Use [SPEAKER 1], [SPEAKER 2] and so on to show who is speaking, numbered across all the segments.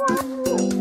[SPEAKER 1] 哇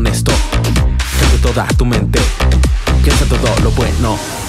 [SPEAKER 1] honesto. Tengo toda tu mente. Piensa todo lo bueno.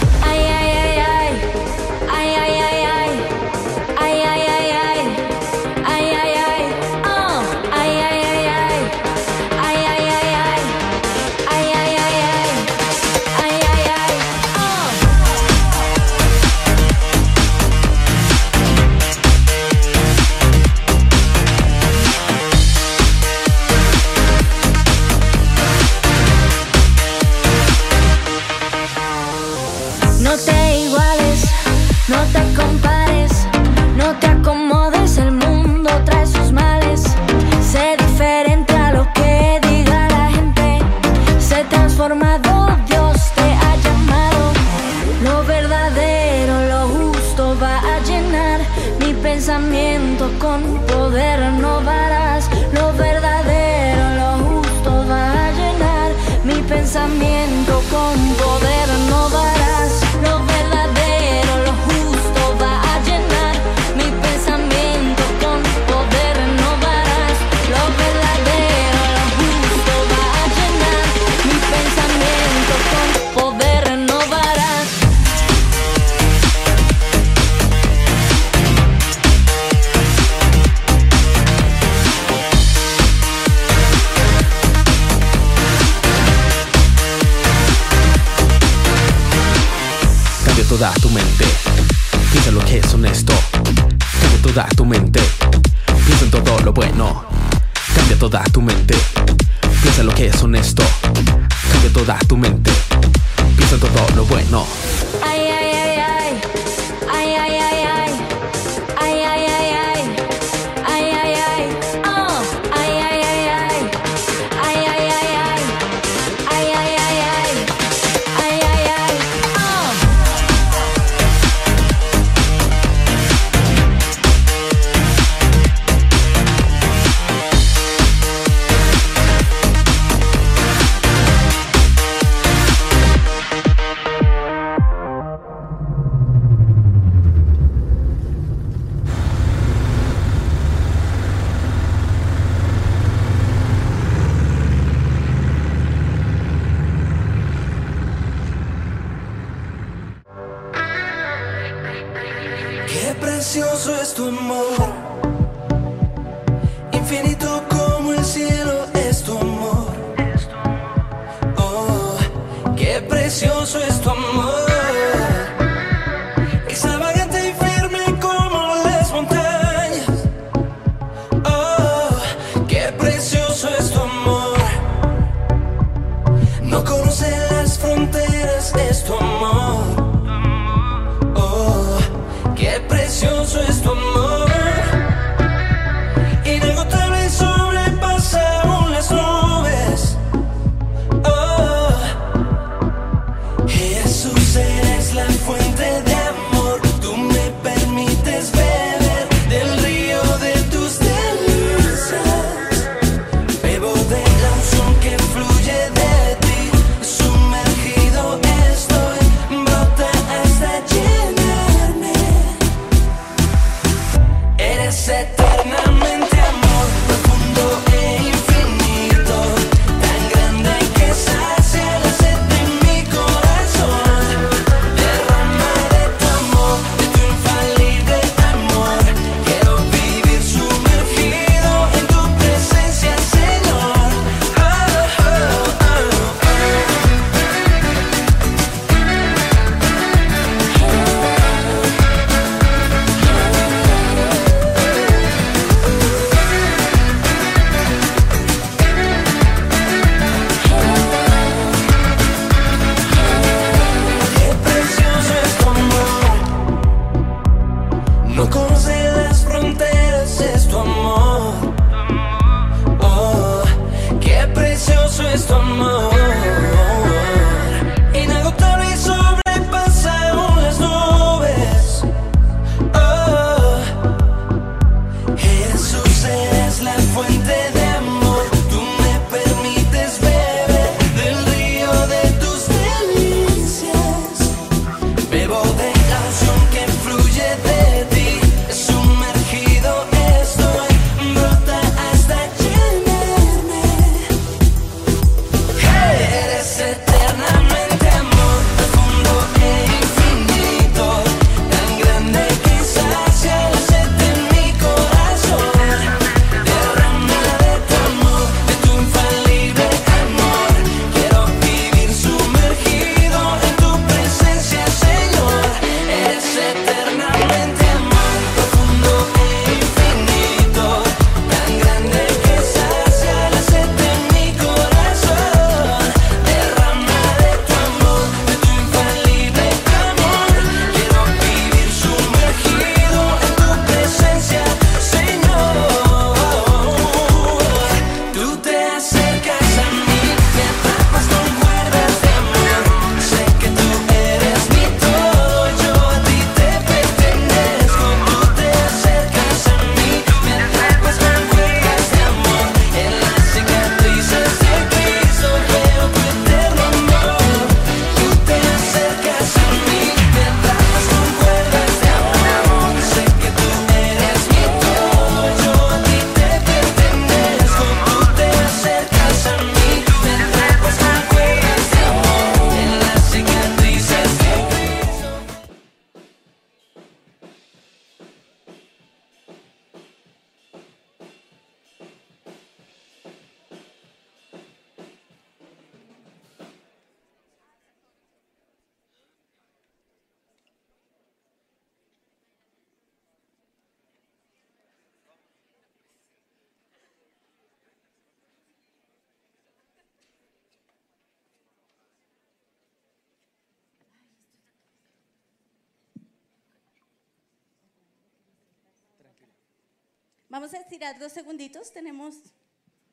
[SPEAKER 2] Vamos a estirar dos segunditos. Tenemos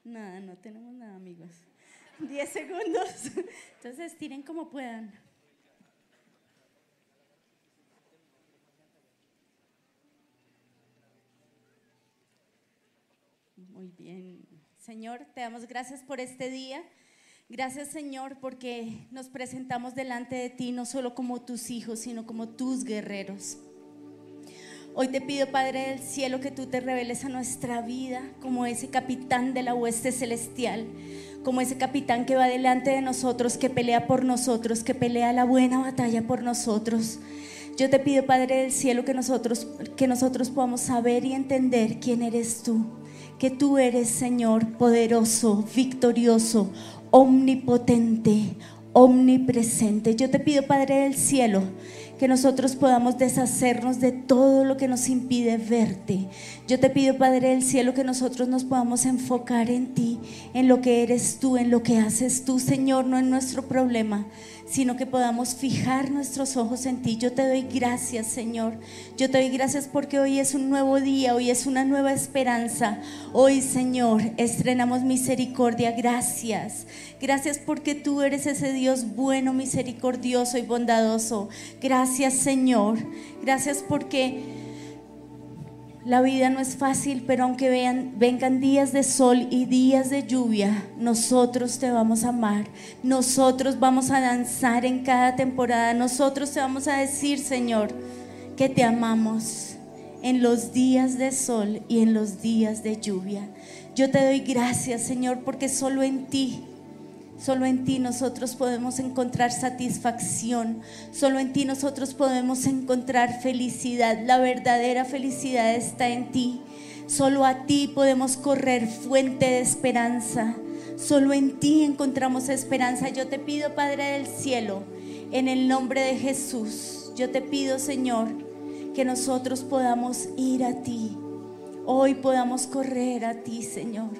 [SPEAKER 2] nada, no tenemos nada, amigos. Diez segundos. Entonces estiren como puedan. Muy bien. Señor, te damos gracias por este día. Gracias Señor porque nos presentamos delante de ti no solo como tus hijos, sino como tus guerreros. Hoy te pido, Padre del cielo, que tú te reveles a nuestra vida como ese capitán de la hueste celestial, como ese capitán que va delante de nosotros, que pelea por nosotros, que pelea la buena batalla por nosotros. Yo te pido, Padre del cielo, que nosotros, que nosotros podamos saber y entender quién eres tú, que tú eres, Señor, poderoso, victorioso, omnipotente, omnipresente. Yo te pido, Padre del cielo, que nosotros podamos deshacernos de todo lo que nos impide verte. Yo te pido, Padre del cielo, que nosotros nos podamos enfocar en ti, en lo que eres tú, en lo que haces tú, Señor, no en nuestro problema, sino que podamos fijar nuestros ojos en ti. Yo te doy gracias, Señor. Yo te doy gracias porque hoy es un nuevo día, hoy es una nueva esperanza. Hoy, Señor, estrenamos misericordia. Gracias. Gracias porque tú eres ese Dios bueno, misericordioso y bondadoso. Gracias, Señor. Gracias porque... La vida no es fácil, pero aunque vean, vengan días de sol y días de lluvia, nosotros te vamos a amar. Nosotros vamos a danzar en cada temporada. Nosotros te vamos a decir, Señor, que te amamos en los días de sol y en los días de lluvia. Yo te doy gracias, Señor, porque solo en ti Solo en ti nosotros podemos encontrar satisfacción. Solo en ti nosotros podemos encontrar felicidad. La verdadera felicidad está en ti. Solo a ti podemos correr fuente de esperanza. Solo en ti encontramos esperanza. Yo te pido, Padre del cielo, en el nombre de Jesús, yo te pido, Señor, que nosotros podamos ir a ti. Hoy podamos correr a ti, Señor,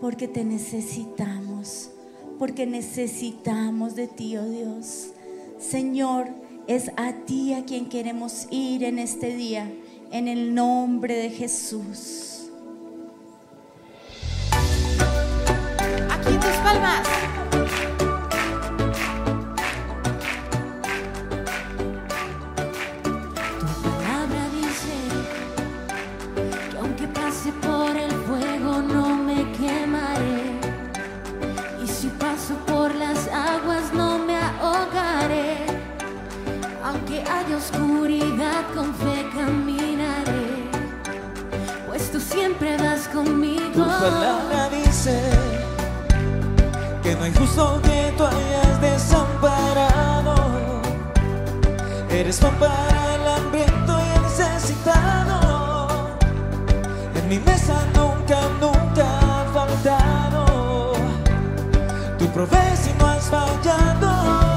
[SPEAKER 2] porque te necesitamos porque necesitamos de ti, oh Dios. Señor, es a ti a quien queremos ir en este día, en el nombre de Jesús.
[SPEAKER 3] Aquí tus palmas.
[SPEAKER 4] Oscuridad con fe caminaré. Pues tú siempre vas conmigo.
[SPEAKER 5] Tu palabra dice que no hay justo que tú hayas desamparado. Eres pan para el hambriento y el necesitado. En mi mesa nunca, nunca ha faltado. Tú provees y no has fallado.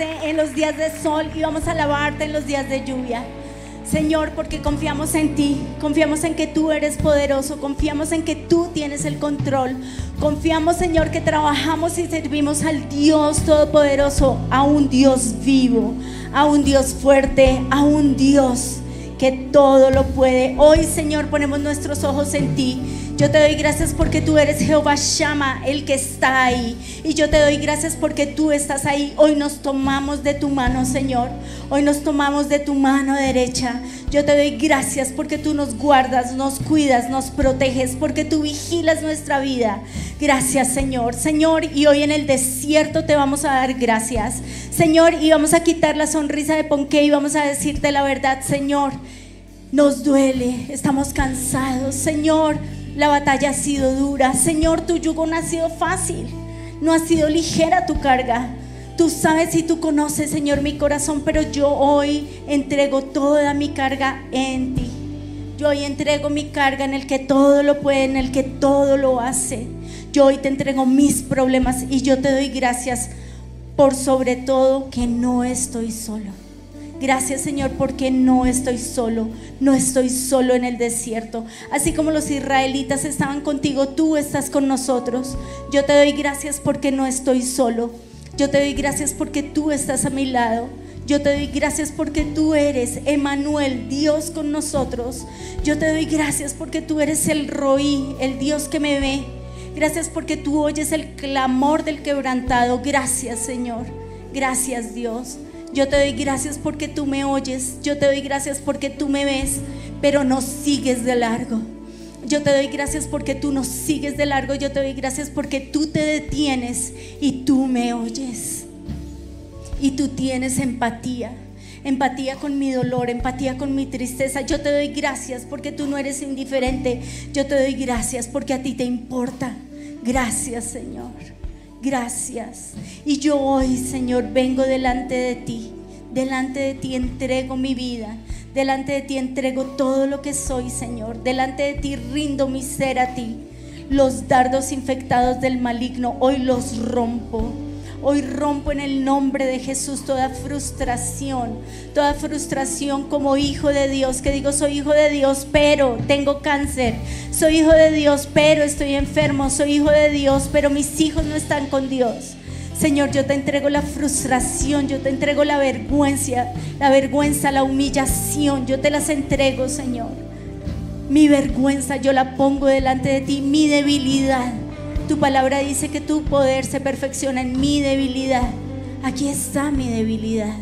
[SPEAKER 5] En
[SPEAKER 2] los días de sol y vamos a alabarte en los días de lluvia. Señor, porque confiamos en ti, confiamos en que tú eres poderoso, confiamos en que tú tienes el control, confiamos, Señor, que trabajamos y servimos al Dios Todopoderoso, a un Dios vivo, a un Dios fuerte, a un Dios que todo lo puede. Hoy, Señor, ponemos nuestros ojos en ti. Yo te doy gracias porque tú eres Jehová Shama, el que está ahí. Y yo te doy gracias porque tú estás ahí. Hoy nos tomamos de tu mano, Señor. Hoy nos tomamos de tu mano derecha. Yo te doy gracias porque tú nos guardas, nos cuidas, nos proteges, porque tú vigilas nuestra vida. Gracias, Señor. Señor, y hoy en el desierto te vamos a dar gracias. Señor, y vamos a quitar la sonrisa de Ponqué y vamos a decirte la verdad, Señor. Nos duele, estamos cansados. Señor, la batalla ha sido dura. Señor, tu yugo no ha sido fácil. No ha sido ligera tu carga. Tú sabes y tú conoces, Señor, mi corazón, pero yo hoy entrego toda mi carga en ti. Yo hoy entrego mi carga en el que todo lo puede, en el que todo lo hace. Yo hoy te entrego mis problemas y yo te doy gracias por sobre todo que no estoy solo. Gracias Señor porque no estoy solo, no estoy solo en el desierto. Así como los israelitas estaban contigo, tú estás con nosotros. Yo te doy gracias porque no estoy solo. Yo te doy gracias porque tú estás a mi lado. Yo te doy gracias porque tú eres Emanuel, Dios con nosotros. Yo te doy gracias porque tú eres el Roí, el Dios que me ve. Gracias porque tú oyes el clamor del quebrantado. Gracias Señor. Gracias Dios. Yo te doy gracias porque tú me oyes. Yo te doy gracias porque tú me ves, pero no sigues de largo. Yo te doy gracias porque tú no sigues de largo. Yo te doy gracias porque tú te detienes y tú me oyes. Y tú tienes empatía. Empatía con mi dolor, empatía con mi tristeza. Yo te doy gracias porque tú no eres indiferente. Yo te doy gracias porque a ti te importa. Gracias, Señor. Gracias. Y yo hoy, Señor, vengo delante de ti. Delante de ti entrego mi vida. Delante de ti entrego todo lo que soy, Señor. Delante de ti rindo mi ser a ti. Los dardos infectados del maligno, hoy los rompo. Hoy rompo en el nombre de Jesús toda frustración, toda frustración como hijo de Dios, que digo soy hijo de Dios, pero tengo cáncer, soy hijo de Dios, pero estoy enfermo, soy hijo de Dios, pero mis hijos no están con Dios. Señor, yo te entrego la frustración, yo te entrego la vergüenza, la vergüenza, la humillación, yo te las entrego, Señor. Mi vergüenza yo la pongo delante de ti, mi debilidad. Tu palabra dice que tu poder se perfecciona en mi debilidad. Aquí está mi debilidad.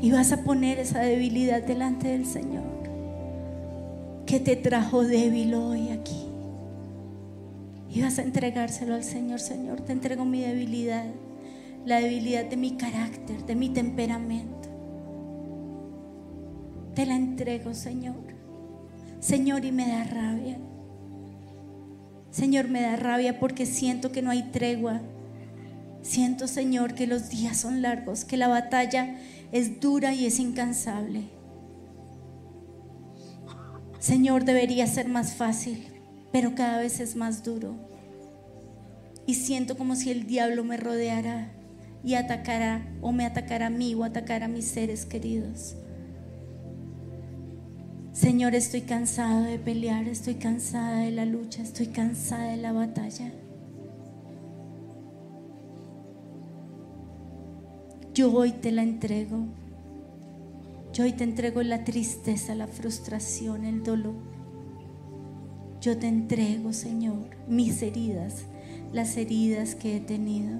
[SPEAKER 2] Y vas a poner esa debilidad delante del Señor. Que te trajo débil hoy aquí. Y vas a entregárselo al Señor. Señor, te entrego mi debilidad. La debilidad de mi carácter, de mi temperamento. Te la entrego, Señor. Señor, y me da rabia. Señor, me da rabia porque siento que no hay tregua. Siento, Señor, que los días son largos, que la batalla es dura y es incansable. Señor, debería ser más fácil, pero cada vez es más duro. Y siento como si el diablo me rodeara y atacara o me atacara a mí o atacara a mis seres queridos. Señor, estoy cansado de pelear, estoy cansada de la lucha, estoy cansada de la batalla. Yo hoy te la entrego. Yo hoy te entrego la tristeza, la frustración, el dolor. Yo te entrego, Señor, mis heridas, las heridas que he tenido.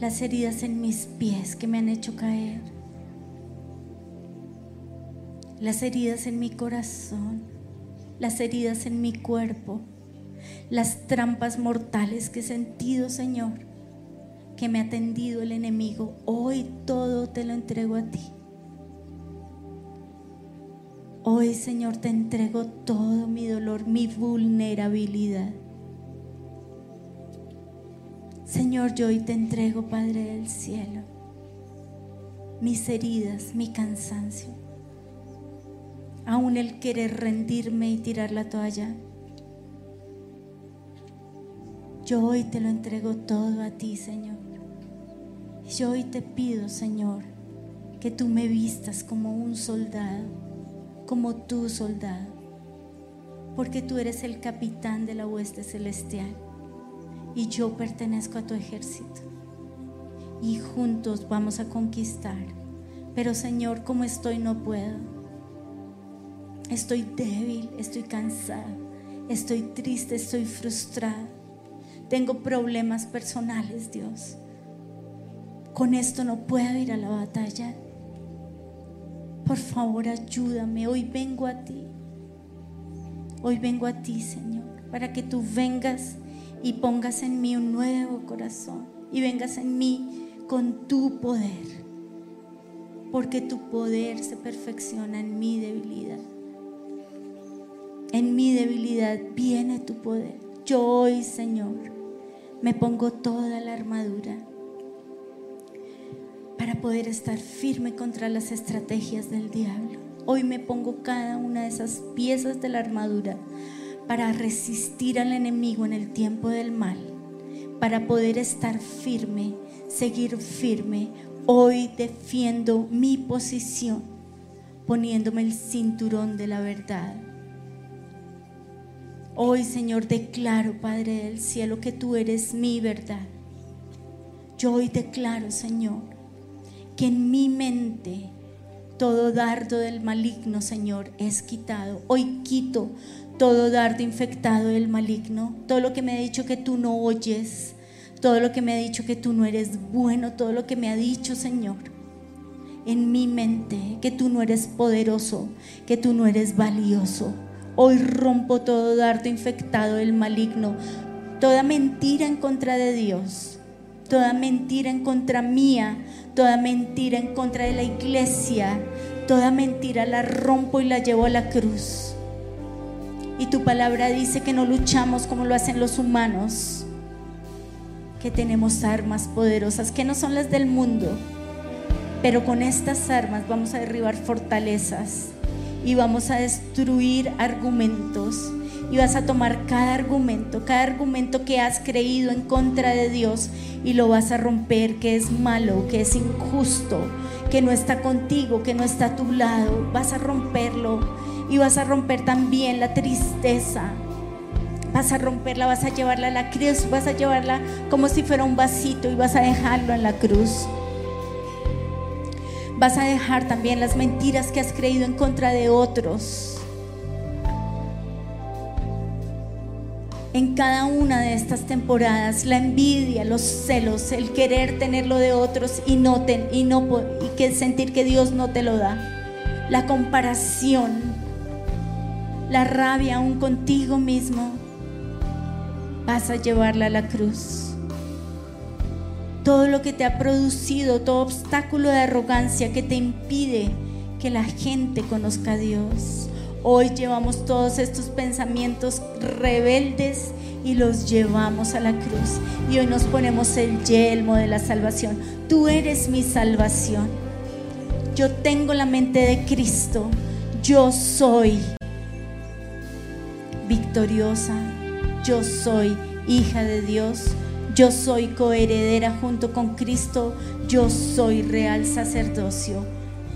[SPEAKER 2] Las heridas en mis pies que me han hecho caer. Las heridas en mi corazón. Las heridas en mi cuerpo. Las trampas mortales que he sentido, Señor, que me ha tendido el enemigo. Hoy todo te lo entrego a ti. Hoy, Señor, te entrego todo mi dolor, mi vulnerabilidad. Señor, yo hoy te entrego, Padre del cielo, mis heridas, mi cansancio, aún el querer rendirme y tirar la toalla. Yo hoy te lo entrego todo a ti, Señor. Yo hoy te pido, Señor, que tú me vistas como un soldado, como tu soldado, porque tú eres el capitán de la hueste celestial y yo pertenezco a tu ejército. Y juntos vamos a conquistar. Pero Señor, como estoy no puedo. Estoy débil, estoy cansada, estoy triste, estoy frustrada. Tengo problemas personales, Dios. Con esto no puedo ir a la batalla. Por favor, ayúdame. Hoy vengo a ti. Hoy vengo a ti, Señor, para que tú vengas y pongas en mí un nuevo corazón y vengas en mí con tu poder. Porque tu poder se perfecciona en mi debilidad. En mi debilidad viene tu poder. Yo hoy, Señor, me pongo toda la armadura para poder estar firme contra las estrategias del diablo. Hoy me pongo cada una de esas piezas de la armadura para resistir al enemigo en el tiempo del mal, para poder estar firme, seguir firme. Hoy defiendo mi posición poniéndome el cinturón de la verdad. Hoy, Señor, declaro, Padre del cielo, que tú eres mi verdad. Yo hoy declaro, Señor, que en mi mente todo dardo del maligno, Señor, es quitado. Hoy quito todo dardo infectado del maligno, todo lo que me ha dicho que tú no oyes, todo lo que me ha dicho que tú no eres bueno, todo lo que me ha dicho, Señor, en mi mente, que tú no eres poderoso, que tú no eres valioso. Hoy rompo todo dardo infectado del maligno, toda mentira en contra de Dios, toda mentira en contra mía, toda mentira en contra de la iglesia, toda mentira la rompo y la llevo a la cruz. Y tu palabra dice que no luchamos como lo hacen los humanos, que tenemos armas poderosas, que no son las del mundo, pero con estas armas vamos a derribar fortalezas y vamos a destruir argumentos. Y vas a tomar cada argumento, cada argumento que has creído en contra de Dios y lo vas a romper, que es malo, que es injusto, que no está contigo, que no está a tu lado. Vas a romperlo y vas a romper también la tristeza. Vas a romperla, vas a llevarla a la cruz, vas a llevarla como si fuera un vasito y vas a dejarlo en la cruz. Vas a dejar también las mentiras que has creído en contra de otros. En cada una de estas temporadas, la envidia, los celos, el querer tenerlo de otros y no ten- y no y que sentir que Dios no te lo da. La comparación, la rabia aún contigo mismo, vas a llevarla a la cruz todo lo que te ha producido, todo obstáculo de arrogancia que te impide que la gente conozca a Dios. Hoy llevamos todos estos pensamientos rebeldes y los llevamos a la cruz. Y hoy nos ponemos el yelmo de la salvación. Tú eres mi salvación. Yo tengo la mente de Cristo. Yo soy victoriosa. Yo soy hija de Dios. Yo soy coheredera junto con Cristo. Yo soy real sacerdocio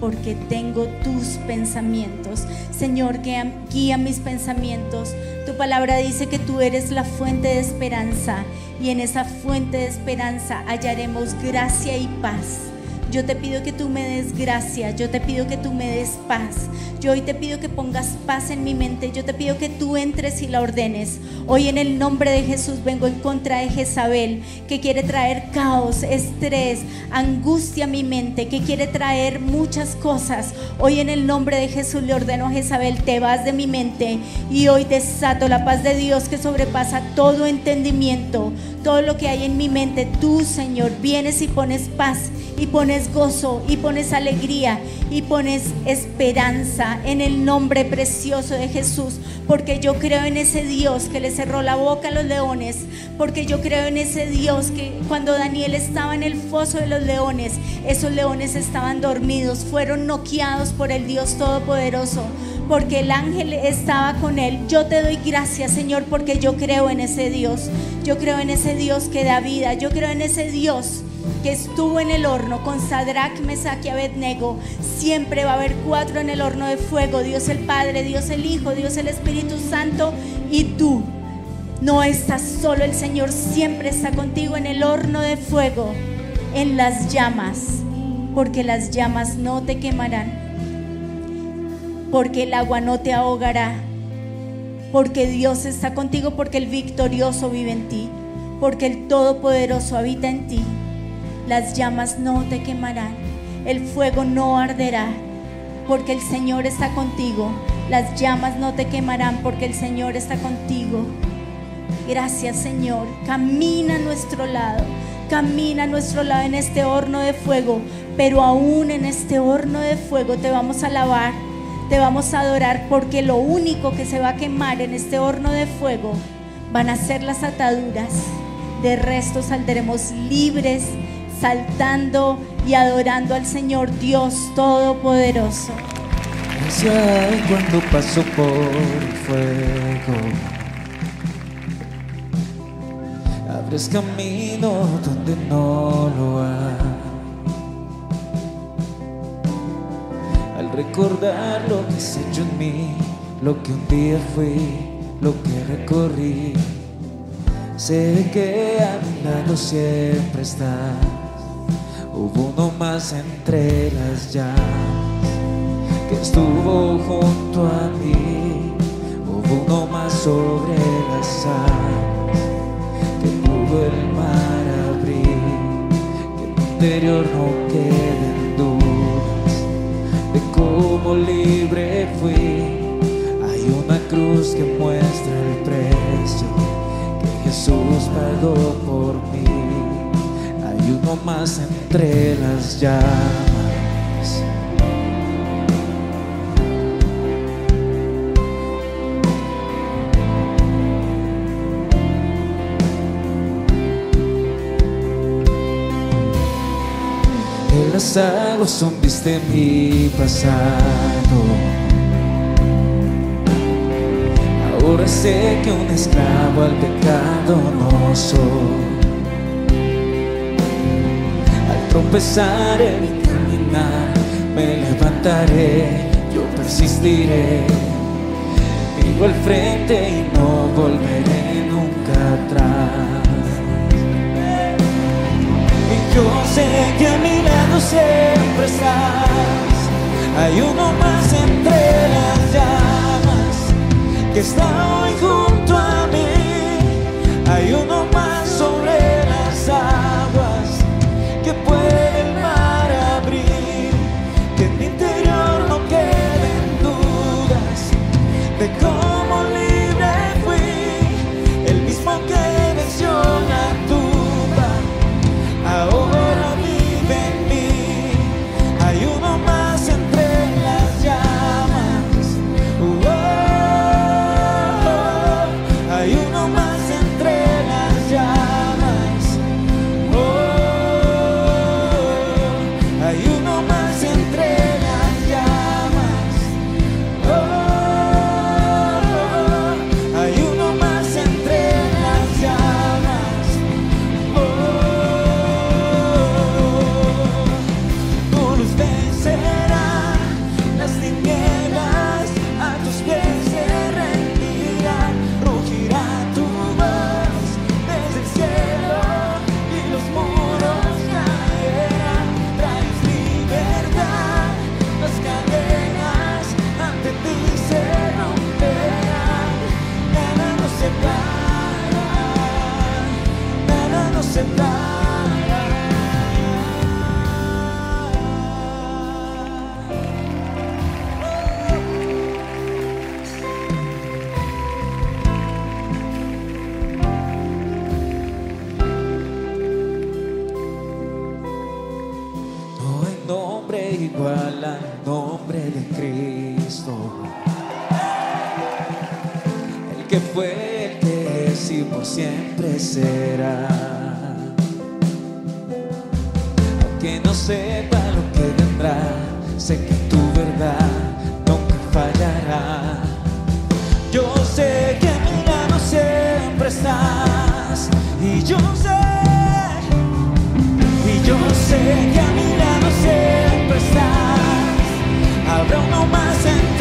[SPEAKER 2] porque tengo tus pensamientos. Señor, guía, guía mis pensamientos. Tu palabra dice que tú eres la fuente de esperanza y en esa fuente de esperanza hallaremos gracia y paz. Yo te pido que tú me des gracia, yo te pido que tú me des paz. Yo hoy te pido que pongas paz en mi mente, yo te pido que tú entres y la ordenes. Hoy en el nombre de Jesús vengo en contra de Jezabel, que quiere traer caos, estrés, angustia a mi mente, que quiere traer muchas cosas. Hoy en el nombre de Jesús le ordeno a Jezabel, te vas de mi mente y hoy desato la paz de Dios que sobrepasa todo entendimiento, todo lo que hay en mi mente. Tú, Señor, vienes y pones paz y pones gozo y pones alegría y pones esperanza en el nombre precioso de Jesús, porque yo creo en ese Dios que le cerró la boca a los leones, porque yo creo en ese Dios que cuando Daniel estaba en el foso de los leones, esos leones estaban dormidos, fueron noqueados por el Dios Todopoderoso porque el ángel estaba con él. Yo te doy gracias, Señor, porque yo creo en ese Dios. Yo creo en ese Dios que da vida. Yo creo en ese Dios que estuvo en el horno con Sadrach, Mesach y Abednego. Siempre va a haber cuatro en el horno de fuego. Dios el Padre, Dios el Hijo, Dios el Espíritu Santo y tú. No estás solo, el Señor siempre está contigo en el horno de fuego, en las llamas, porque las llamas no te quemarán porque el agua no te ahogará, porque Dios está contigo, porque el victorioso vive en ti, porque el todopoderoso habita en ti. Las llamas no te quemarán, el fuego no arderá, porque el Señor está contigo. Las llamas no te quemarán, porque el Señor está contigo. Gracias Señor, camina a nuestro lado, camina a nuestro lado en este horno de fuego, pero aún en este horno de fuego te vamos a alabar te vamos a adorar porque lo único que se va a quemar en este horno de fuego van a ser las ataduras. De resto saldremos libres, saltando y adorando al Señor Dios Todopoderoso.
[SPEAKER 5] Cuando paso por el fuego. Abres camino donde no lo hay. Al recordar lo que has hecho en mí, lo que un día fui, lo que recorrí. Sé que a mi lado siempre estás. Hubo uno más entre las llamas que estuvo junto a mí. Hubo uno más sobre las aguas que pudo el mar abrir. Que en mi interior no queden dudas de cómo libre fui. Hay una cruz que muestra el precio que Jesús pagó por mí. Hay uno más entre las llamas. En las aguas hundiste mi pasado. Ahora sé que un esclavo al pecado no soy. Al tropezar en mi caminar, me levantaré, yo persistiré. Vivo al frente y no volveré nunca atrás. Y yo sé que a mi lado siempre estás. Hay uno más entre las llamas que está hoy junto a mí. Hay uno más puede fue, el que es por siempre será. Aunque no sepa lo que vendrá, sé que tu verdad nunca fallará. Yo sé que a mi lado siempre estás y yo sé, y yo sé que a mi lado siempre estás. Habrá uno más entre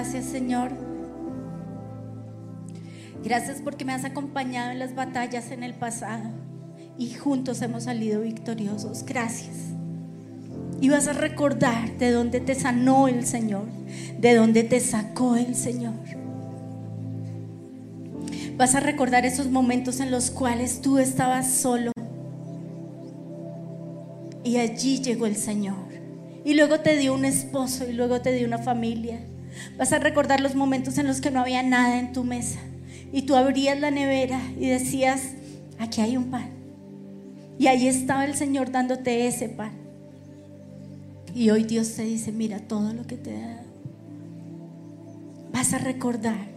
[SPEAKER 2] gracias, Señor. Gracias porque me has acompañado en las batallas en el pasado y juntos hemos salido victoriosos. Gracias. Y vas a recordar de dónde te sanó el Señor, de dónde te sacó el Señor. Vas a recordar esos momentos en los cuales tú estabas solo y allí llegó el Señor. Y luego te dio un esposo y luego te dio una familia. Vas a recordar los momentos en los que no había nada en tu mesa. Y tú abrías la nevera y decías, aquí hay un pan. Y ahí estaba el Señor dándote ese pan. Y hoy Dios te dice, mira todo lo que te he dado. Vas a recordar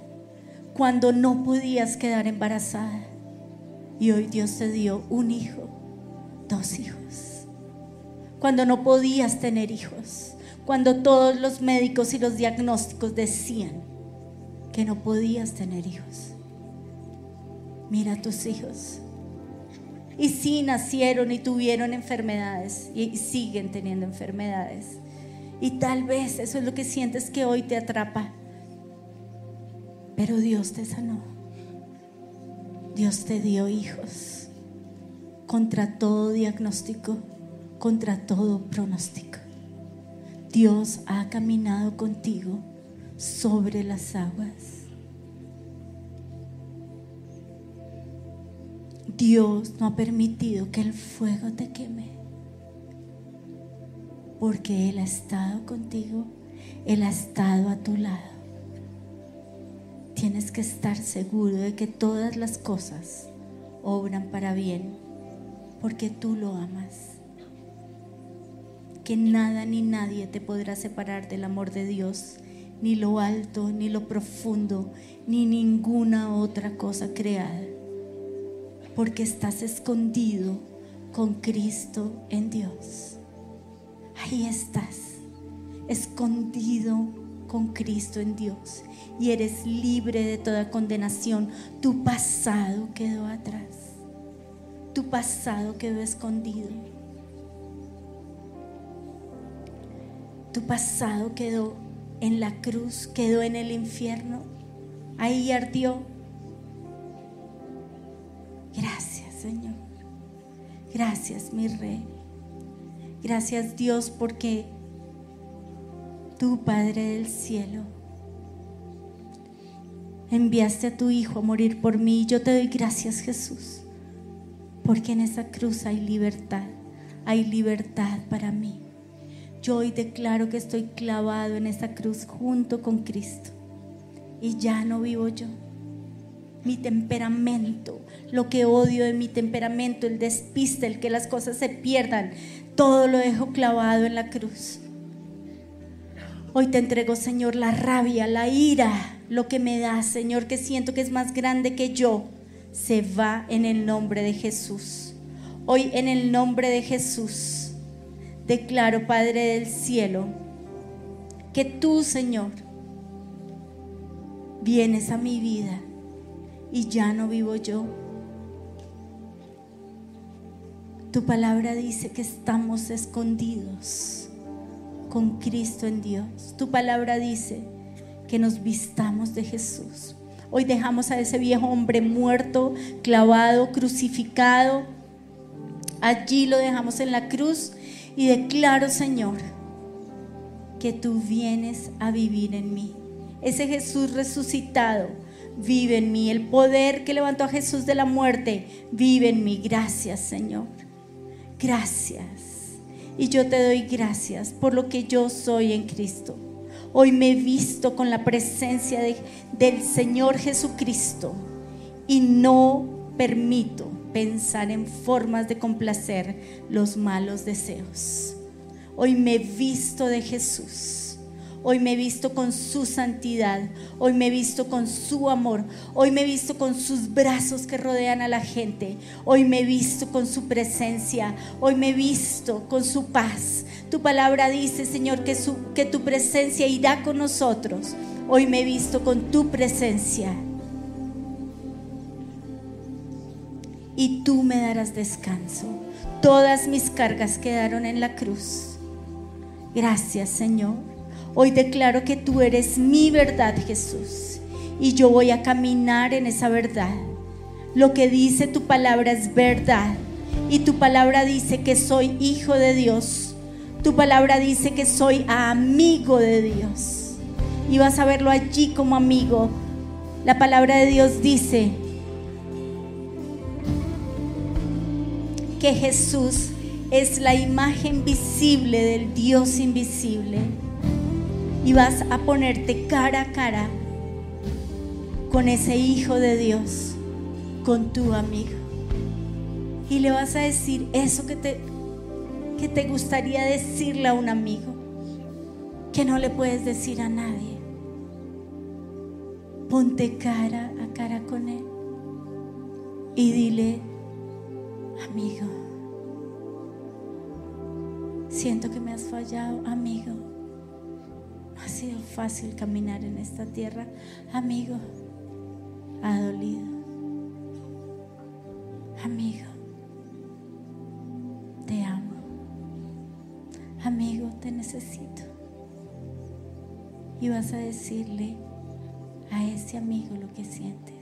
[SPEAKER 2] cuando no podías quedar embarazada. Y hoy Dios te dio un hijo, dos hijos cuando no podías tener hijos, cuando todos los médicos y los diagnósticos decían que no podías tener hijos. Mira a tus hijos. Y sí nacieron y tuvieron enfermedades y siguen teniendo enfermedades. Y tal vez eso es lo que sientes que hoy te atrapa. Pero Dios te sanó. Dios te dio hijos contra todo diagnóstico contra todo pronóstico. Dios ha caminado contigo sobre las aguas. Dios no ha permitido que el fuego te queme. Porque Él ha estado contigo, Él ha estado a tu lado. Tienes que estar seguro de que todas las cosas obran para bien, porque tú lo amas que nada ni nadie te podrá separar del amor de Dios, ni lo alto, ni lo profundo, ni ninguna otra cosa creada, porque estás escondido con Cristo en Dios. ahí estás, escondido con Cristo en Dios y eres libre de toda condenación. Tu pasado quedó atrás. Tu pasado quedó escondido. Tu pasado quedó en la cruz, quedó en el infierno. Ahí ardió. Gracias, Señor. Gracias, mi Rey. Gracias, Dios, porque tú, Padre del cielo, enviaste a tu Hijo a morir por mí. Yo te doy gracias, Jesús, porque en esa cruz hay libertad. Hay libertad para mí. Yo hoy declaro que estoy clavado en esa cruz junto con Cristo. Y ya no vivo yo. Mi temperamento, lo que odio de mi temperamento, el despiste, el que las cosas se pierdan, todo lo dejo clavado en la cruz. Hoy te entrego, Señor, la rabia, la ira, lo que me da, Señor, que siento que es más grande que yo, se va en el nombre de Jesús. Hoy en el nombre de Jesús declaro, Padre del cielo, que tú, Señor, vienes a mi vida y ya no vivo yo. Tu palabra dice que estamos escondidos con Cristo en Dios. Tu palabra dice que nos vistamos de Jesús. Hoy dejamos a ese viejo hombre muerto, clavado, crucificado. Allí lo dejamos en la cruz y declaro, Señor, que tú vienes a vivir en mí. Ese Jesús resucitado vive en mí. El poder que levantó a Jesús de la muerte vive en mí. Gracias, Señor. Gracias. Y yo te doy gracias por lo que yo soy en Cristo. Hoy me he visto con la presencia de- del Señor Jesucristo y no permito pensar en formas de complacer los malos deseos. Hoy me he visto de Jesús. Hoy me he visto con su santidad. Hoy me he visto con su amor. Hoy me he visto con sus brazos que rodean a la gente. Hoy me he visto con su presencia. Hoy me he visto con su paz. Tu palabra dice, Señor, que, su- que tu presencia irá con nosotros. Hoy me he visto con tu presencia. Y tú me darás descanso. Todas mis cargas quedaron en la cruz. Gracias, Señor. Hoy declaro que tú eres mi verdad, Jesús, y yo voy a caminar en esa verdad. Lo que dice tu palabra es verdad, y tu palabra dice que soy hijo de Dios. Tu palabra dice que soy amigo de Dios. Y vas a verlo allí como amigo. La palabra de Dios dice, que Jesús es la imagen visible del Dios invisible. Y vas a ponerte cara a cara con ese Hijo de Dios, con tu amigo. Y le vas a decir eso que te, que te gustaría decirle a un amigo, que no le puedes decir a nadie. Ponte cara a cara con él y dile, Amigo, siento que me has fallado, amigo. No ha sido fácil caminar en esta tierra, amigo. Ha dolido. Amigo, te amo. Amigo, te necesito. Y vas a decirle a ese amigo lo que sientes.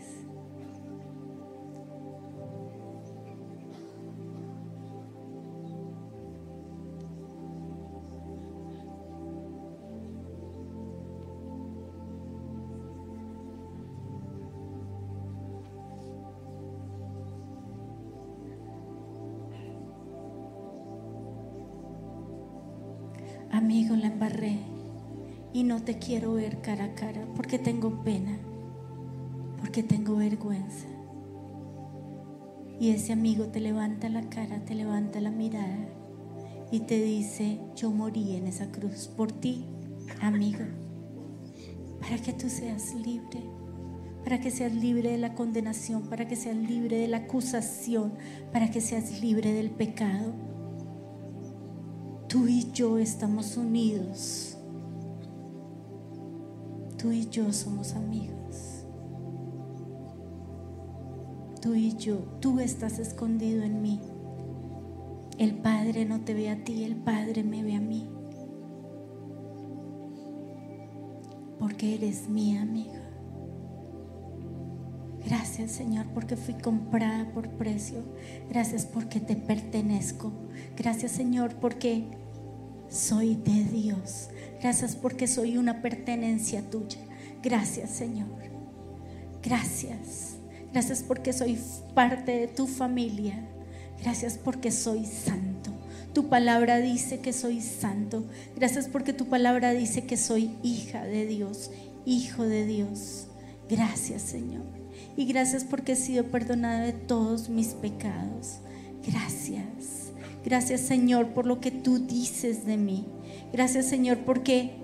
[SPEAKER 2] Amigo, la embarré y no te quiero ver cara a cara porque tengo pena, porque tengo vergüenza. Y ese amigo te levanta la cara, te levanta la mirada y te dice, yo morí en esa cruz por ti, amigo, para que tú seas libre, para que seas libre de la condenación, para que seas libre de la acusación, para que seas libre del pecado. Tú y yo estamos unidos. Tú y yo somos amigos. Tú y yo, tú estás escondido en mí. El Padre no te ve a ti, el Padre me ve a mí. Porque eres mi amiga. Gracias Señor porque fui comprada por precio. Gracias porque te pertenezco. Gracias Señor porque soy de Dios. Gracias porque soy una pertenencia tuya. Gracias Señor. Gracias. Gracias porque soy parte de tu familia. Gracias porque soy santo. Tu palabra dice que soy santo. Gracias porque tu palabra dice que soy hija de Dios, hijo de Dios. Gracias Señor. Y gracias porque he sido perdonada de todos mis pecados. Gracias. Gracias Señor por lo que tú dices de mí. Gracias Señor porque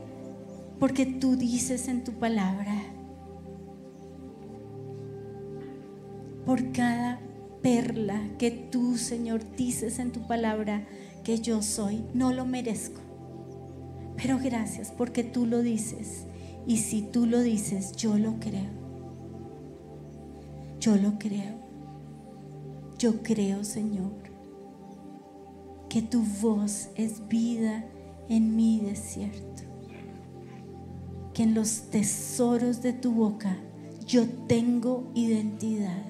[SPEAKER 2] porque tú dices en tu palabra por cada perla que tú, Señor, dices en tu palabra que yo soy. No lo merezco. Pero gracias porque tú lo dices. Y si tú lo dices, yo lo creo. Yo lo creo. Yo creo, Señor, que tu voz es vida en mi desierto. Que en los tesoros de tu boca yo tengo identidad.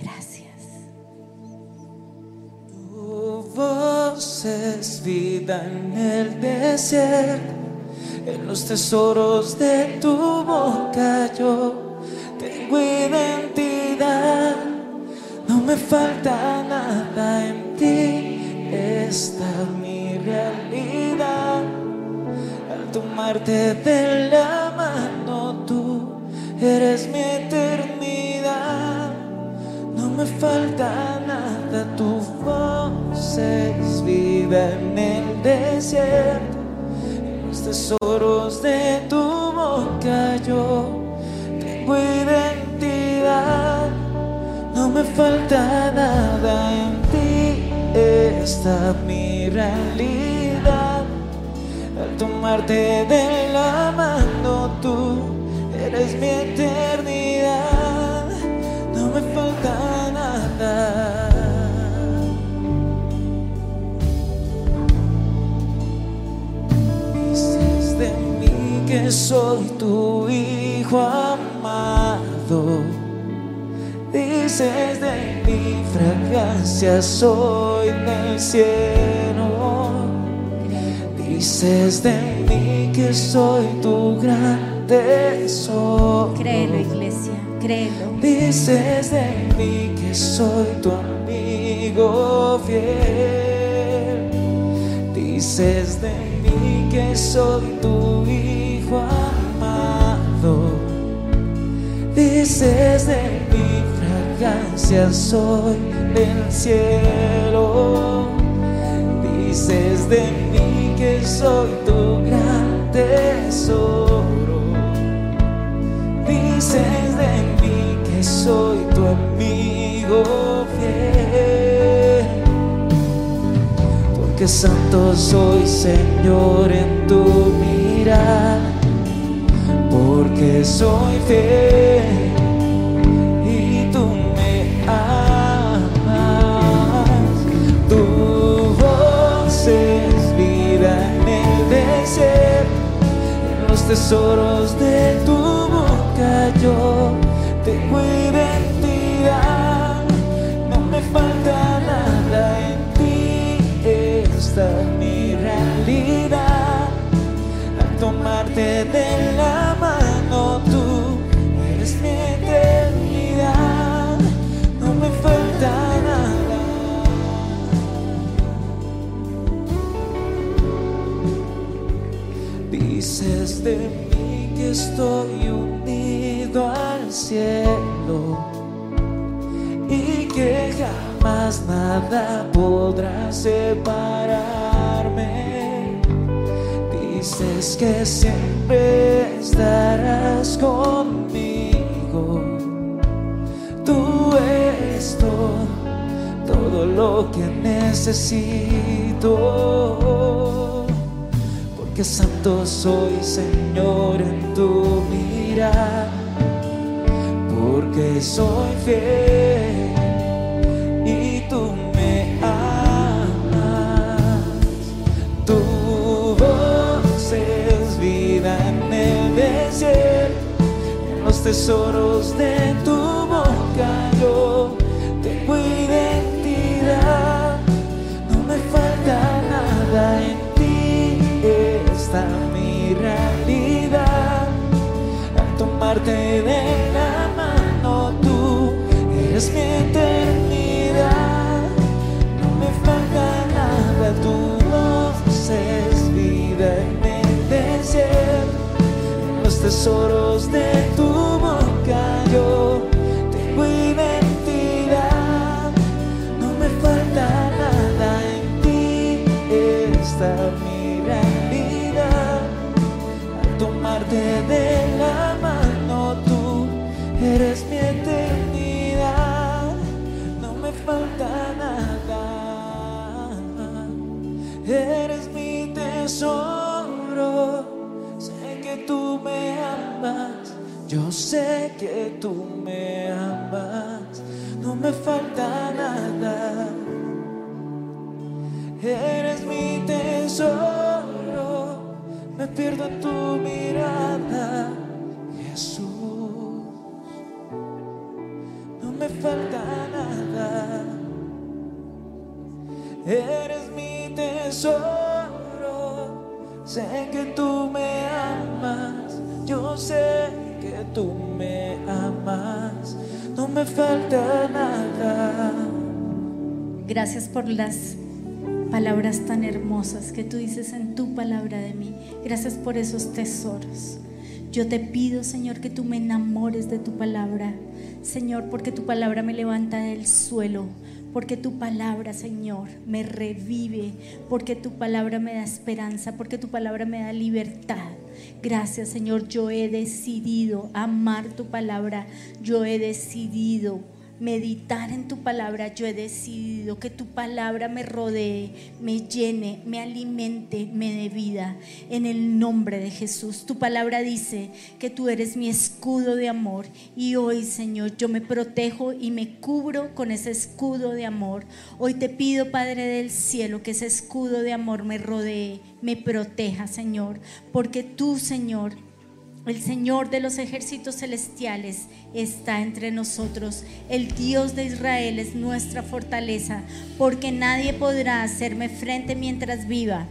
[SPEAKER 2] Gracias.
[SPEAKER 5] Tu voz es vida en el desierto, en los tesoros de tu boca yo tengo identidad, me falta nada en ti, esta es mi realidad. Al tomarte de la mano tú eres mi eternidad. No me falta nada, tu voz es vida en el desierto, en los tesoros de tu boca falta nada en ti, esta es mi realidad. Al tomarte de la mano tú eres mi eternidad, no me falta nada. Dices de mí que soy tu hijo amado. Dices de mi fragancia soy del cielo. Dices de mí que soy tu gran tesoro.
[SPEAKER 2] Créelo, iglesia, créelo.
[SPEAKER 5] Dices de mí que soy tu amigo fiel. Dices de mí que soy tu hijo amado. Dices de mi fragancia soy del cielo. Dices de mí que soy tu gran tesoro. Dices de mí que soy tu amigo fiel. Porque santo soy, Señor, en tu mirada. Porque soy fiel tesoros de tu boca yo tengo identidad, no me falta nada en ti, esta es mi realidad. Al tomarte de la Dices de mí que estoy unido al cielo y que jamás nada podrá separarme. Dices que siempre estarás conmigo. Tú eres todo, todo lo que necesito. Porque santo soy, Señor, en tu mirar. Porque soy fiel y tú me amas. Tu voz es vida en el desierto, en los tesoros de tu boca yo tomarte de la mano tú eres mi eternidad. No me falta nada, tu voz es vida en el desierto. Los tesoros de tu boca yo tengo identidad. No me falta nada en ti, está mi realidad. Al tomarte de falta nada. Eres mi tesoro. Sé que tú me amas. Yo sé que tú me amas. No me falta nada. Eres mi tesoro. Me pierdo tu mirada, Eres mi tesoro. Sé que tú me amas. Yo sé que tú me amas. No me falta nada.
[SPEAKER 2] Gracias por las palabras tan hermosas que tú dices en tu palabra de mí. Gracias por esos tesoros. Yo te pido, Señor, que tú me enamores de tu palabra. Señor, porque tu palabra me levanta del suelo. Porque tu palabra, Señor, me revive. Porque tu palabra me da esperanza. Porque tu palabra me da libertad. Gracias, Señor. Yo he decidido amar tu palabra. Yo he decidido meditar en tu palabra, yo he decidido que tu palabra me rodee, me llene, me alimente, me dé vida. En el nombre de Jesús. Tu palabra dice que tú eres mi escudo de amor y hoy, Señor, yo me protejo y me cubro con ese escudo de amor. Hoy te pido, Padre del cielo, que ese escudo de amor me rodee, me proteja, Señor, porque tú, Señor, el Señor de los ejércitos celestiales está entre nosotros. El Dios de Israel es nuestra fortaleza, porque nadie podrá hacerme frente mientras viva.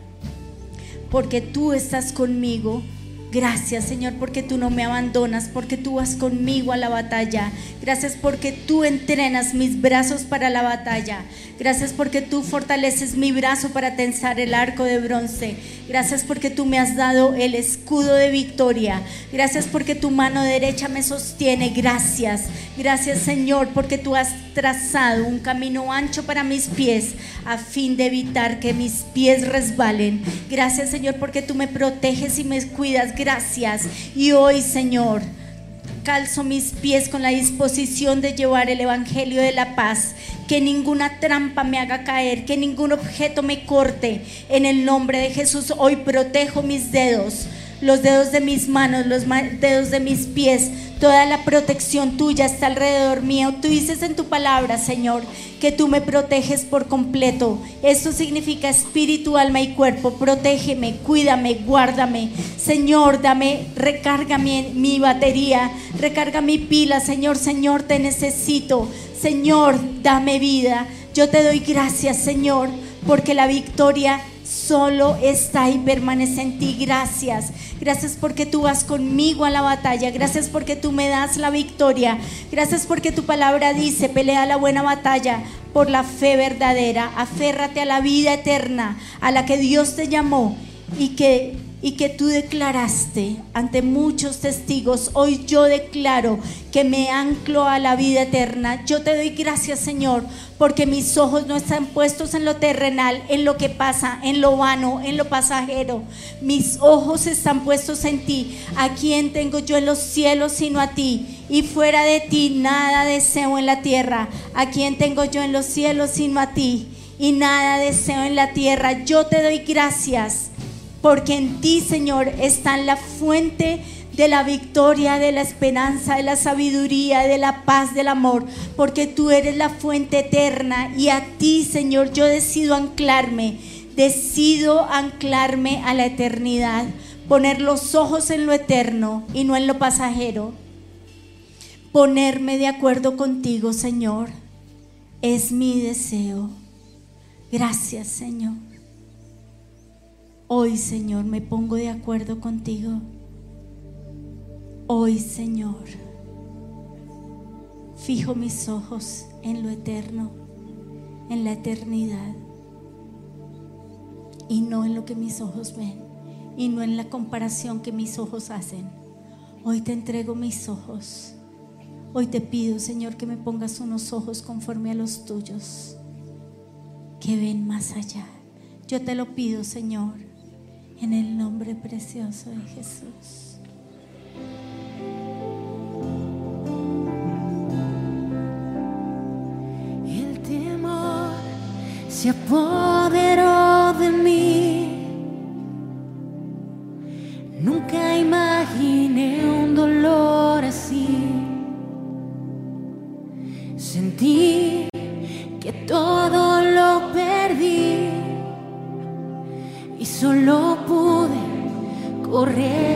[SPEAKER 2] Porque tú estás conmigo. Gracias Señor porque tú no me abandonas, porque tú vas conmigo a la batalla. Gracias porque tú entrenas mis brazos para la batalla. Gracias porque tú fortaleces mi brazo para tensar el arco de bronce. Gracias porque tú me has dado el escudo de victoria. Gracias porque tu mano derecha me sostiene. Gracias. Gracias Señor porque tú has trazado un camino ancho para mis pies a fin de evitar que mis pies resbalen. Gracias Señor porque tú me proteges y me cuidas. Gracias. Y hoy Señor calzo mis pies con la disposición de llevar el Evangelio de la paz. Que ninguna trampa me haga caer, que ningún objeto me corte. En el nombre de Jesús hoy protejo mis dedos, los dedos de mis manos, los dedos de mis pies. Toda la protección tuya está alrededor mío. Tú dices en tu palabra, Señor, que tú me proteges por completo. Esto significa espíritu, alma y cuerpo. Protégeme, cuídame, guárdame. Señor, dame, recarga mi, mi batería, recarga mi pila. Señor, Señor, te necesito. Señor, dame vida. Yo te doy gracias, Señor, porque la victoria solo está y permanece en ti. Gracias. Gracias porque tú vas conmigo a la batalla. Gracias porque tú me das la victoria. Gracias porque tu palabra dice, pelea la buena batalla por la fe verdadera. Aférrate a la vida eterna, a la que Dios te llamó y que y que tú declaraste ante muchos testigos, hoy yo declaro que me anclo a la vida eterna. Yo te doy gracias, Señor, porque mis ojos no están puestos en lo terrenal, en lo que pasa, en lo vano, en lo pasajero. Mis ojos están puestos en ti. ¿A quién tengo yo en los cielos sino a ti? y fuera de ti nada deseo en la tierra. ¿A quién tengo yo en los cielos sino a ti? Y nada deseo en la tierra. Yo te doy gracias porque en ti, Señor, está la fuente de la victoria, de la esperanza, de la sabiduría, de la paz, del amor, porque tú eres la fuente eterna y a ti, Señor, yo decido anclarme, decido anclarme a la eternidad, poner los ojos en lo eterno y no en lo pasajero, ponerme de acuerdo contigo, Señor, es mi deseo. Gracias, Señor. Hoy, Señor, me pongo de acuerdo contigo. Hoy, Señor, fijo mis ojos en lo eterno, en la eternidad, y no en lo que mis ojos ven, y no en la comparación que mis ojos hacen. Hoy te entrego mis ojos. Hoy te pido, Señor, que me pongas unos ojos conforme a los tuyos, que ven más allá. Yo te lo pido, Señor, en el nombre precioso de Jesús.
[SPEAKER 5] El temor se apoderó de mí. Nunca imaginé un dolor correr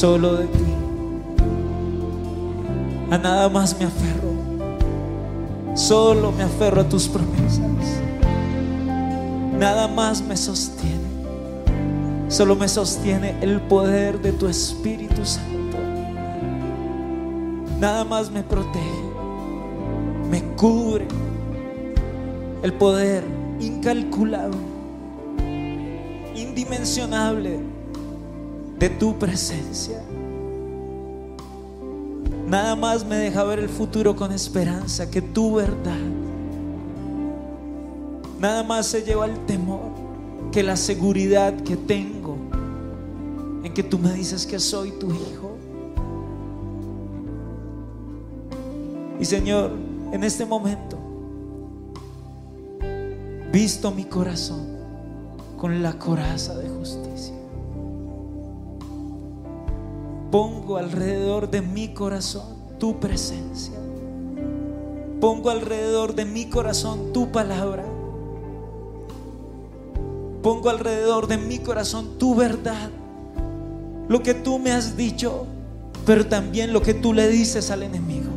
[SPEAKER 5] Solo de ti. A nada más me aferro. Solo me aferro a tus promesas. Nada más me sostiene. Solo me sostiene el poder de tu Espíritu Santo. Nada más me protege. Me cubre el poder incalculable, indimensionable de tu presencia. Nada más me deja ver el futuro con esperanza que tu verdad. Nada más se lleva el temor que la seguridad que tengo en que tú me dices que soy tu hijo. Y Señor, en este momento, visto mi corazón con la coraza de justicia. Pongo alrededor de mi corazón tu presencia. Pongo alrededor de mi corazón tu palabra. Pongo alrededor de mi corazón tu verdad. Lo que tú me has dicho, pero también lo que tú le dices al enemigo.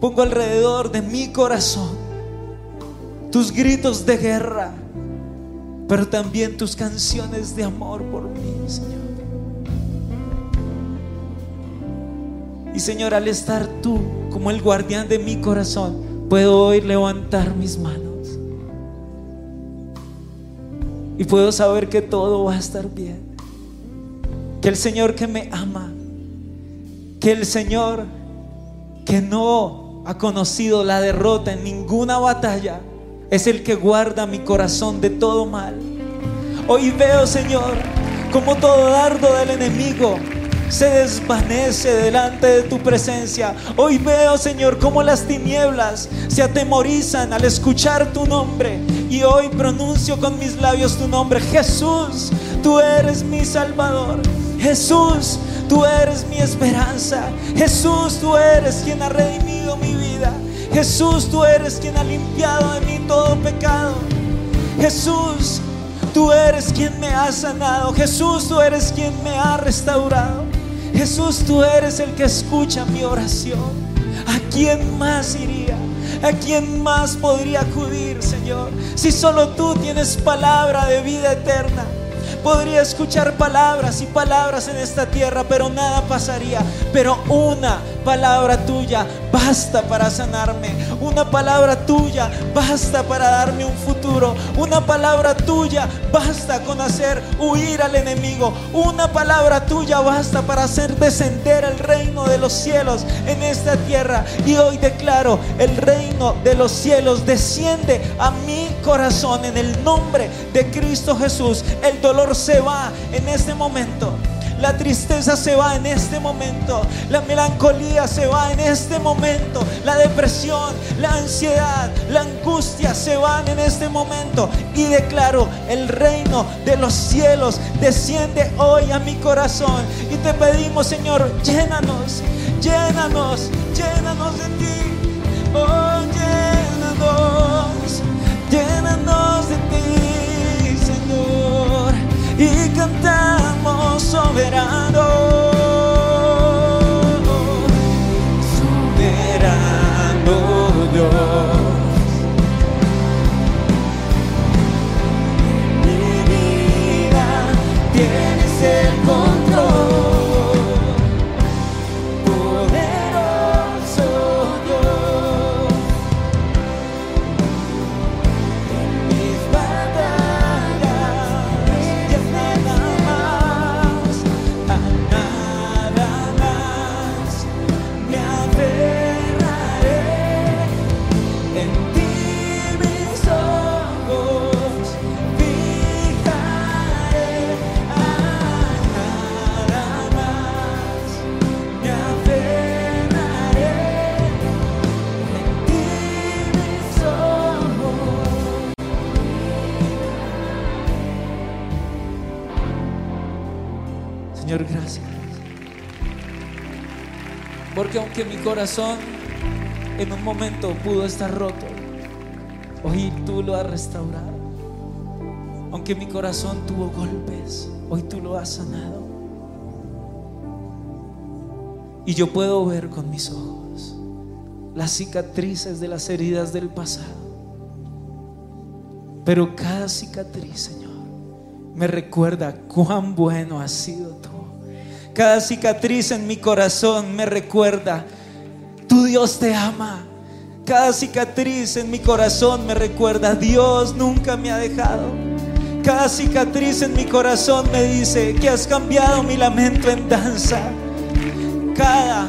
[SPEAKER 5] Pongo alrededor de mi corazón tus gritos de guerra, pero también tus canciones de amor por mí, Señor. Señor, al estar tú como el guardián de mi corazón, puedo hoy levantar mis manos. Y puedo saber que todo va a estar bien. Que el Señor que me ama, que el Señor que no ha conocido la derrota en ninguna batalla, es el que guarda mi corazón de todo mal. Hoy veo, Señor, como todo dardo del enemigo se desvanece delante de tu presencia. Hoy veo, Señor, como las tinieblas se atemorizan al escuchar tu nombre. Y hoy pronuncio con mis labios tu nombre. Jesús, tú eres mi Salvador. Jesús, tú eres mi esperanza. Jesús, tú eres quien ha redimido mi vida. Jesús, tú eres quien ha limpiado de mí todo pecado. Jesús, tú eres quien me ha sanado. Jesús, tú eres quien me ha restaurado. Jesús, tú eres el que escucha mi oración. ¿A quién más iría? ¿A quién más podría acudir, Señor? Si solo tú tienes palabra de vida eterna. Podría escuchar palabras y palabras en esta tierra, pero nada pasaría. Pero una palabra tuya basta para sanarme. Una palabra tuya basta para darme un futuro. Una palabra tuya basta con hacer huir al enemigo. Una palabra tuya basta para hacer descender el reino de los cielos en esta tierra. Y hoy declaro, el reino de los cielos desciende a mi corazón en el nombre de Cristo Jesús. El dolor se va en este momento. La tristeza se va en este momento. La melancolía se va en este momento. La depresión, la ansiedad, la angustia se van en este momento. Y declaro, el reino de los cielos desciende hoy a mi corazón. Y te pedimos, Señor, llénanos, llénanos, llénanos de ti. Oh, llénanos, llénanos de ti. Y cantamos soberano. Soberano Dios. Mi vida tienes el. Porque aunque mi corazón en un momento pudo estar roto, hoy tú lo has restaurado. Aunque mi corazón tuvo golpes, hoy tú lo has sanado. Y yo puedo ver con mis ojos las cicatrices de las heridas del pasado. Pero cada cicatriz, Señor, me recuerda cuán bueno has sido tú. Cada cicatriz en mi corazón me recuerda, tu Dios te ama. Cada cicatriz en mi corazón me recuerda, Dios nunca me ha dejado. Cada cicatriz en mi corazón me dice que has cambiado mi lamento en danza. Cada,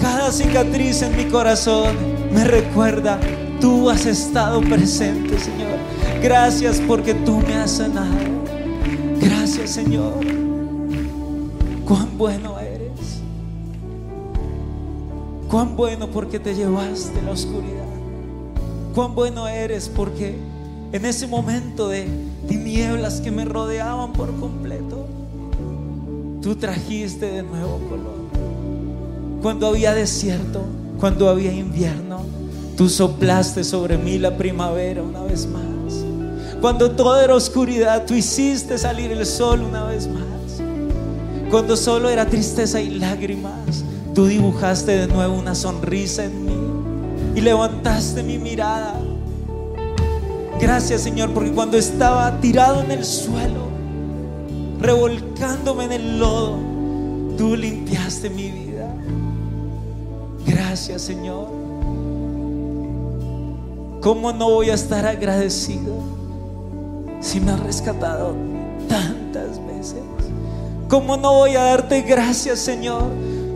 [SPEAKER 5] cada cicatriz en mi corazón me recuerda, tú has estado presente, Señor. Gracias porque tú me has sanado. Gracias, Señor. Cuán bueno eres. Cuán bueno porque te llevaste la oscuridad. Cuán bueno eres porque en ese momento de tinieblas que me rodeaban por completo, tú trajiste de nuevo color. Cuando había desierto, cuando había invierno, tú soplaste sobre mí la primavera una vez más. Cuando todo era oscuridad, tú hiciste salir el sol una vez más. Cuando solo era tristeza y lágrimas, tú dibujaste de nuevo una sonrisa en mí y levantaste mi mirada. Gracias Señor, porque cuando estaba tirado en el suelo, revolcándome en el lodo, tú limpiaste mi vida. Gracias Señor. ¿Cómo no voy a estar agradecido si me has rescatado tantas veces? ¿Cómo no voy a darte gracias, Señor?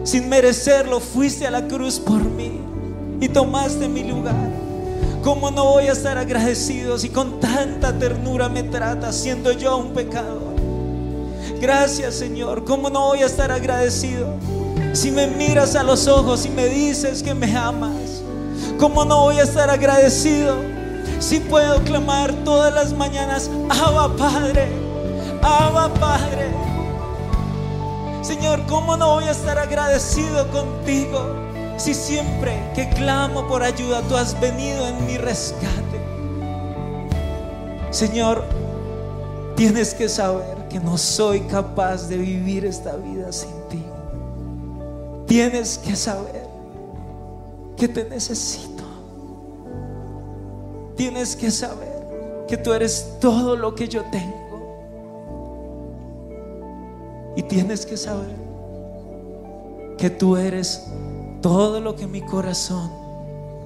[SPEAKER 5] Sin merecerlo, fuiste a la cruz por mí y tomaste mi lugar. ¿Cómo no voy a estar agradecido si con tanta ternura me tratas siendo yo un pecador? Gracias, Señor. ¿Cómo no voy a estar agradecido si me miras a los ojos y me dices que me amas? ¿Cómo no voy a estar agradecido si puedo clamar todas las mañanas, Abba Padre, Abba Padre? Señor, ¿cómo no voy a estar agradecido contigo si siempre que clamo por ayuda tú has venido en mi rescate? Señor, tienes que saber que no soy capaz de vivir esta vida sin ti. Tienes que saber que te necesito. Tienes que saber que tú eres todo lo que yo tengo. Y tienes que saber que tú eres todo lo que mi corazón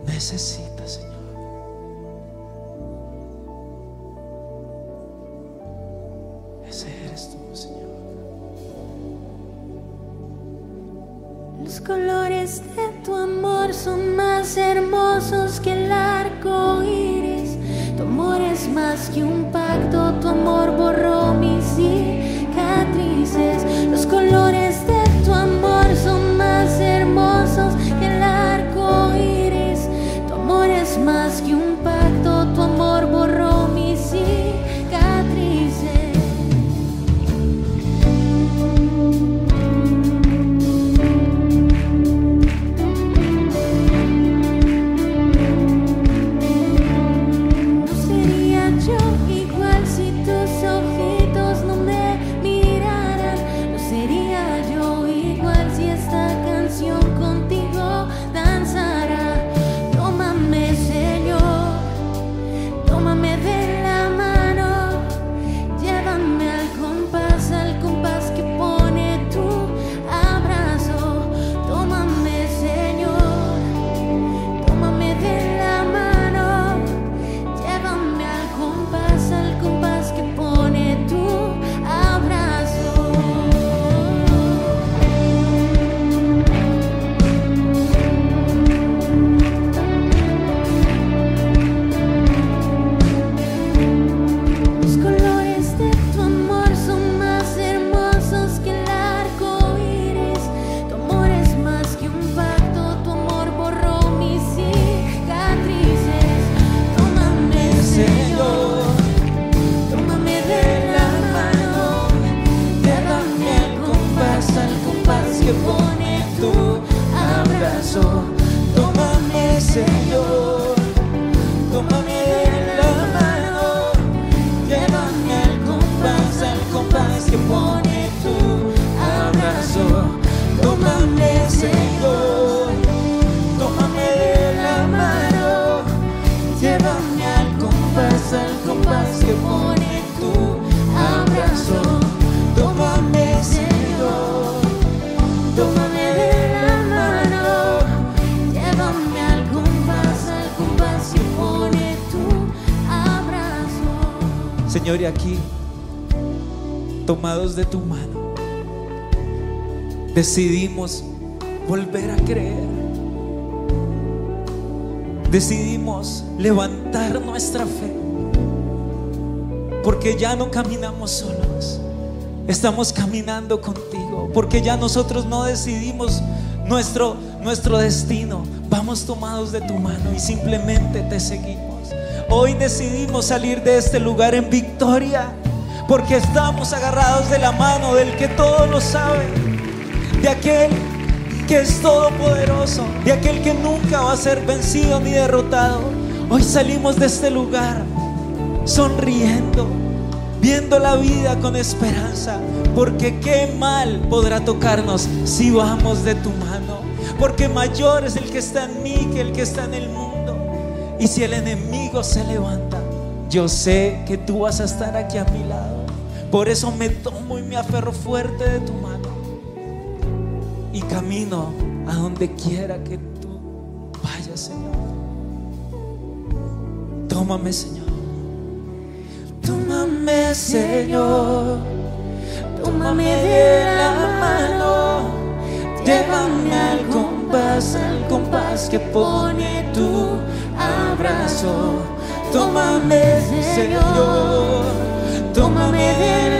[SPEAKER 5] necesita, Señor. Ese eres tú, Señor.
[SPEAKER 3] Los colores de tu amor son más hermosos que el arco iris. Tu amor es más que un pacto, tu amor borró mis Los colores
[SPEAKER 5] decidimos volver a creer. Decidimos levantar nuestra fe. Porque ya no caminamos solos. Estamos caminando contigo. Porque ya nosotros no decidimos nuestro, nuestro destino. Vamos tomados de tu mano y simplemente te seguimos. Hoy decidimos salir de este lugar en victoria. Porque estamos agarrados de la mano del que todo lo sabe. De aquel que es todopoderoso, de aquel que nunca va a ser vencido ni derrotado. Hoy salimos de este lugar sonriendo, viendo la vida con esperanza, porque qué mal podrá tocarnos si vamos de tu mano, porque mayor es el que está en mí que el que está en el mundo. Y si el enemigo se levanta, yo sé que tú vas a estar aquí a mi lado. Por eso me tomo y me aferro fuerte de tu mano y camino a donde quiera que tú vayas, Señor. Tómame, Señor. Tómame, Señor. Tómame de la mano. Llévame al compás, al compás que pone tu abrazo. Tómame, Señor. Tómame de